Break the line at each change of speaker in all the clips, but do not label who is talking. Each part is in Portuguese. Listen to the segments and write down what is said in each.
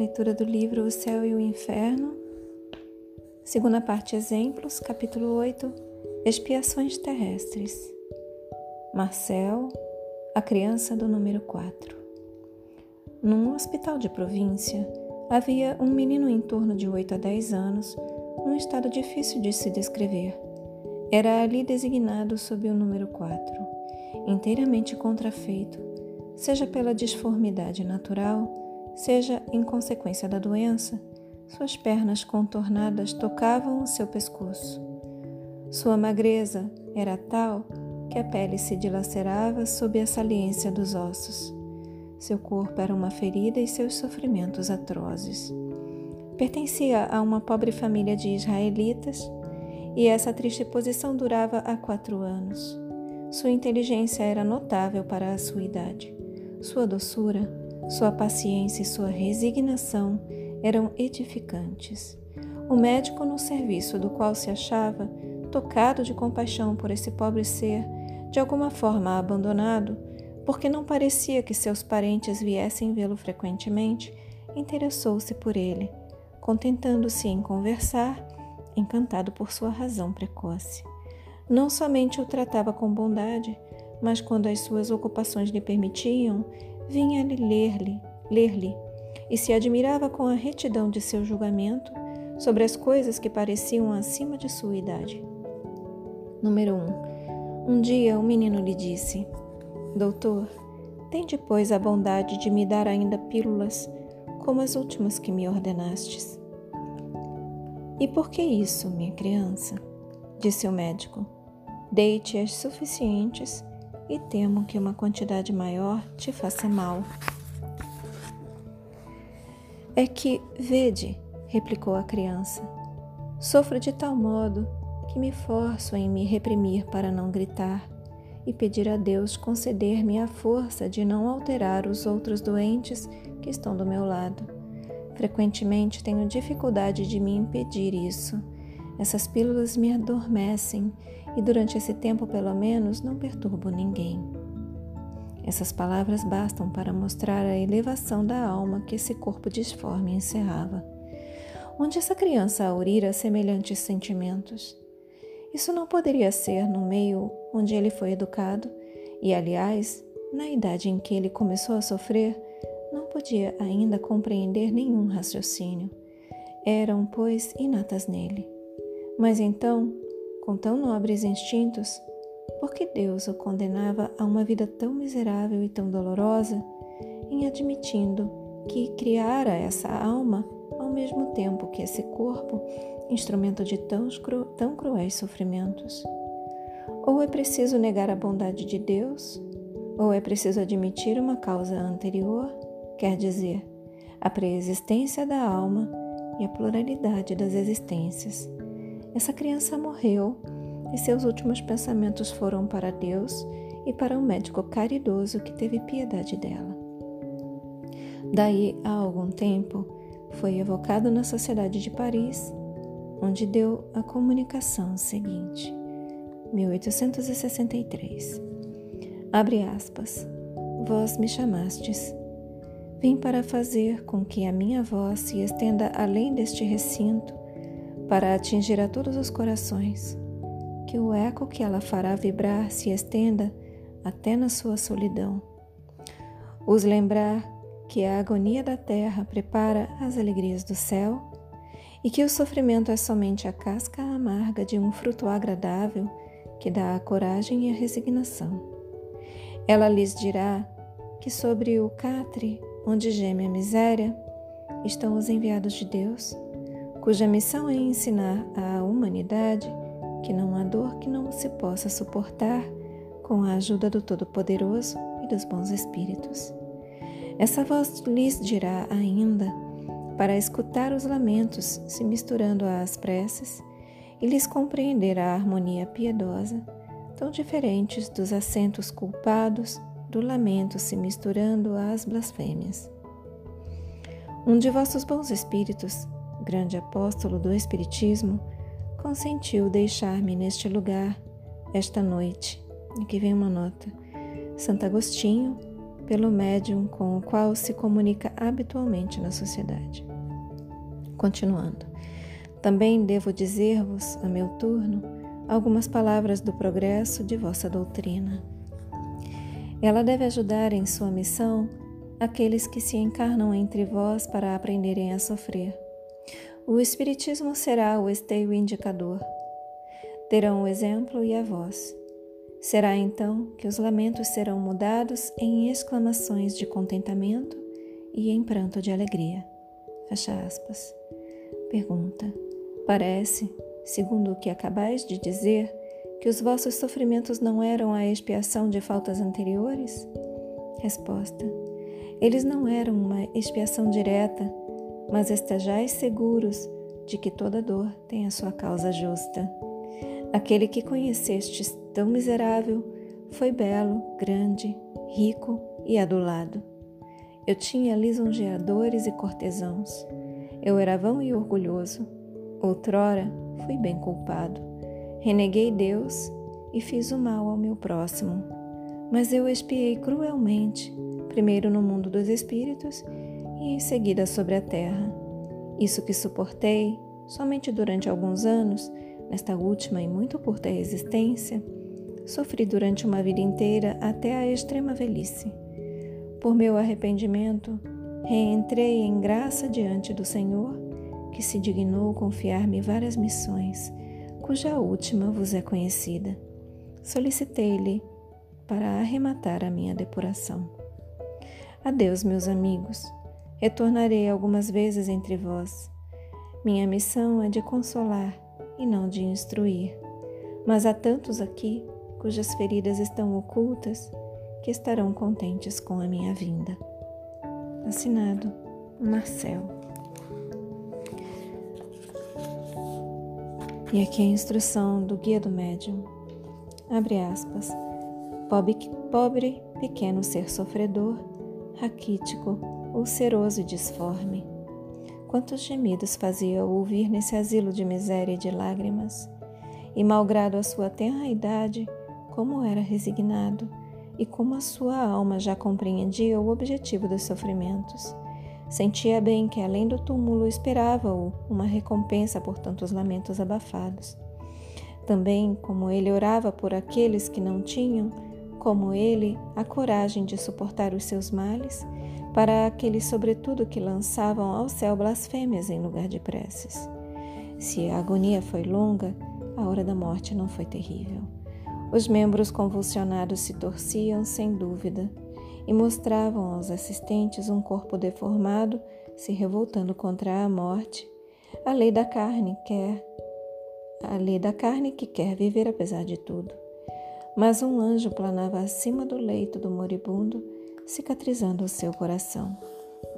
Leitura do livro O Céu e o Inferno. Segunda parte, Exemplos, capítulo 8, Expiações terrestres. Marcel, a criança do número 4. Num hospital de província, havia um menino em torno de 8 a 10 anos, num estado difícil de se descrever. Era ali designado sob o número 4, inteiramente contrafeito, seja pela disformidade natural, seja em consequência da doença, suas pernas contornadas tocavam o seu pescoço. Sua magreza era tal que a pele se dilacerava sob a saliência dos ossos. Seu corpo era uma ferida e seus sofrimentos atrozes. Pertencia a uma pobre família de israelitas e essa triste posição durava há quatro anos. Sua inteligência era notável para a sua idade. Sua doçura sua paciência e sua resignação eram edificantes. O médico no serviço do qual se achava, tocado de compaixão por esse pobre ser, de alguma forma abandonado, porque não parecia que seus parentes viessem vê-lo frequentemente, interessou-se por ele, contentando-se em conversar, encantado por sua razão precoce. Não somente o tratava com bondade, mas quando as suas ocupações lhe permitiam, vinha-lhe ler-lhe, ler-lhe, e se admirava com a retidão de seu julgamento sobre as coisas que pareciam acima de sua idade. Número 1. Um. um dia o menino lhe disse: Doutor, tem depois a bondade de me dar ainda pílulas como as últimas que me ordenastes. E por que isso, minha criança? disse o médico. Deite as suficientes e temo que uma quantidade maior te faça mal. É que, vede, replicou a criança, sofro de tal modo que me forço em me reprimir para não gritar e pedir a Deus conceder-me a força de não alterar os outros doentes que estão do meu lado. Frequentemente tenho dificuldade de me impedir isso. Essas pílulas me adormecem e durante esse tempo, pelo menos, não perturbo ninguém. Essas palavras bastam para mostrar a elevação da alma que esse corpo disforme encerrava. Onde essa criança aurira semelhantes sentimentos? Isso não poderia ser no meio onde ele foi educado, e, aliás, na idade em que ele começou a sofrer, não podia ainda compreender nenhum raciocínio. Eram, pois, inatas nele. Mas então com tão nobres instintos, por que Deus o condenava a uma vida tão miserável e tão dolorosa, em admitindo que criara essa alma ao mesmo tempo que esse corpo, instrumento de tão, cru, tão cruéis sofrimentos? Ou é preciso negar a bondade de Deus, ou é preciso admitir uma causa anterior, quer dizer, a preexistência da alma e a pluralidade das existências essa criança morreu e seus últimos pensamentos foram para Deus e para um médico caridoso que teve piedade dela. Daí a algum tempo, foi evocado na Sociedade de Paris, onde deu a comunicação seguinte. 1863. Abre aspas. Vós me chamastes. Vim para fazer com que a minha voz se estenda além deste recinto para atingir a todos os corações, que o eco que ela fará vibrar se estenda até na sua solidão. Os lembrar que a agonia da terra prepara as alegrias do céu e que o sofrimento é somente a casca amarga de um fruto agradável que dá a coragem e a resignação. Ela lhes dirá que sobre o catre onde geme a miséria estão os enviados de Deus cuja missão é ensinar à humanidade que não há dor que não se possa suportar com a ajuda do Todo-Poderoso e dos bons espíritos. Essa voz lhes dirá ainda para escutar os lamentos se misturando às preces e lhes compreender a harmonia piedosa, tão diferentes dos acentos culpados do lamento se misturando às blasfêmias. Um de vossos bons espíritos grande apóstolo do Espiritismo, consentiu deixar-me neste lugar esta noite. Aqui vem uma nota. Santo Agostinho, pelo médium com o qual se comunica habitualmente na sociedade. Continuando, também devo dizer-vos, a meu turno, algumas palavras do progresso de vossa doutrina. Ela deve ajudar em sua missão aqueles que se encarnam entre vós para aprenderem a sofrer. O Espiritismo será o esteio indicador. Terão o exemplo e a voz. Será então que os lamentos serão mudados em exclamações de contentamento e em pranto de alegria. Fecha aspas. Pergunta: Parece, segundo o que acabais de dizer, que os vossos sofrimentos não eram a expiação de faltas anteriores? Resposta: Eles não eram uma expiação direta, mas estejais seguros de que toda dor tem a sua causa justa. Aquele que conhecestes tão miserável foi belo, grande, rico e adulado. Eu tinha lisonjeadores e cortesãos. Eu era vão e orgulhoso. Outrora fui bem culpado. Reneguei Deus e fiz o mal ao meu próximo. Mas eu expiei cruelmente, primeiro no mundo dos espíritos e em seguida sobre a terra. Isso que suportei, somente durante alguns anos, nesta última e muito curta existência, sofri durante uma vida inteira até a extrema velhice. Por meu arrependimento, reentrei em graça diante do Senhor, que se dignou confiar-me várias missões cuja última vos é conhecida. Solicitei-lhe para arrematar a minha depuração. Adeus, meus amigos. Retornarei algumas vezes entre vós. Minha missão é de consolar e não de instruir. Mas há tantos aqui cujas feridas estão ocultas que estarão contentes com a minha vinda. Assinado Marcel. E aqui a instrução do guia do médium. Abre aspas. Pobre, pobre pequeno ser sofredor, raquítico, ulceroso e disforme. Quantos gemidos fazia ouvir nesse asilo de miséria e de lágrimas. E malgrado a sua tenra idade, como era resignado, e como a sua alma já compreendia o objetivo dos sofrimentos Sentia bem que além do túmulo esperava-o uma recompensa por tantos lamentos abafados. Também, como ele orava por aqueles que não tinham, como ele, a coragem de suportar os seus males, para aqueles, sobretudo, que lançavam ao céu blasfêmias em lugar de preces. Se a agonia foi longa, a hora da morte não foi terrível. Os membros convulsionados se torciam, sem dúvida, e mostravam aos assistentes um corpo deformado se revoltando contra a morte. A lei da carne quer a lei da carne que quer viver apesar de tudo. Mas um anjo planava acima do leito do moribundo, cicatrizando o seu coração.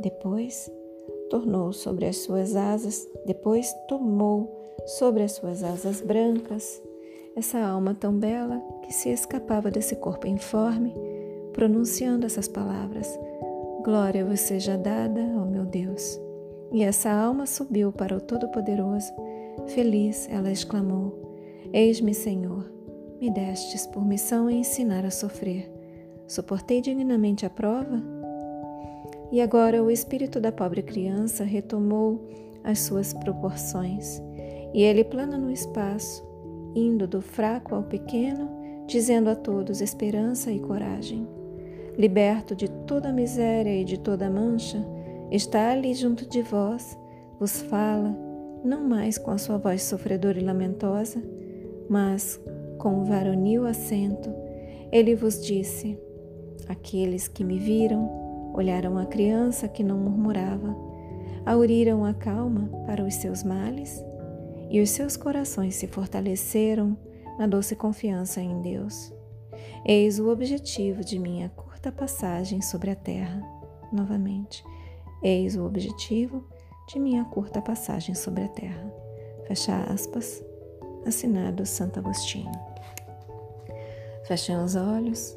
Depois, tornou sobre as suas asas, depois tomou sobre as suas asas brancas essa alma tão bela que se escapava desse corpo informe pronunciando essas palavras: Glória vos seja dada, ó meu Deus. E essa alma subiu para o Todo-Poderoso. Feliz, ela exclamou: Eis-me, Senhor, me destes por missão em ensinar a sofrer. Suportei dignamente a prova? E agora o espírito da pobre criança retomou as suas proporções, e ele plana no espaço, indo do fraco ao pequeno, dizendo a todos esperança e coragem. Liberto de toda miséria e de toda mancha, está ali junto de vós, vos fala, não mais com a sua voz sofredora e lamentosa, mas com o varonil acento, ele vos disse: Aqueles que me viram olharam a criança que não murmurava, auriram a calma para os seus males, e os seus corações se fortaleceram na doce confiança em Deus. Eis o objetivo de minha curta passagem sobre a terra. Novamente, eis o objetivo de minha curta passagem sobre a terra. Fecha aspas. Assinado Santo Agostinho. Fechem os olhos.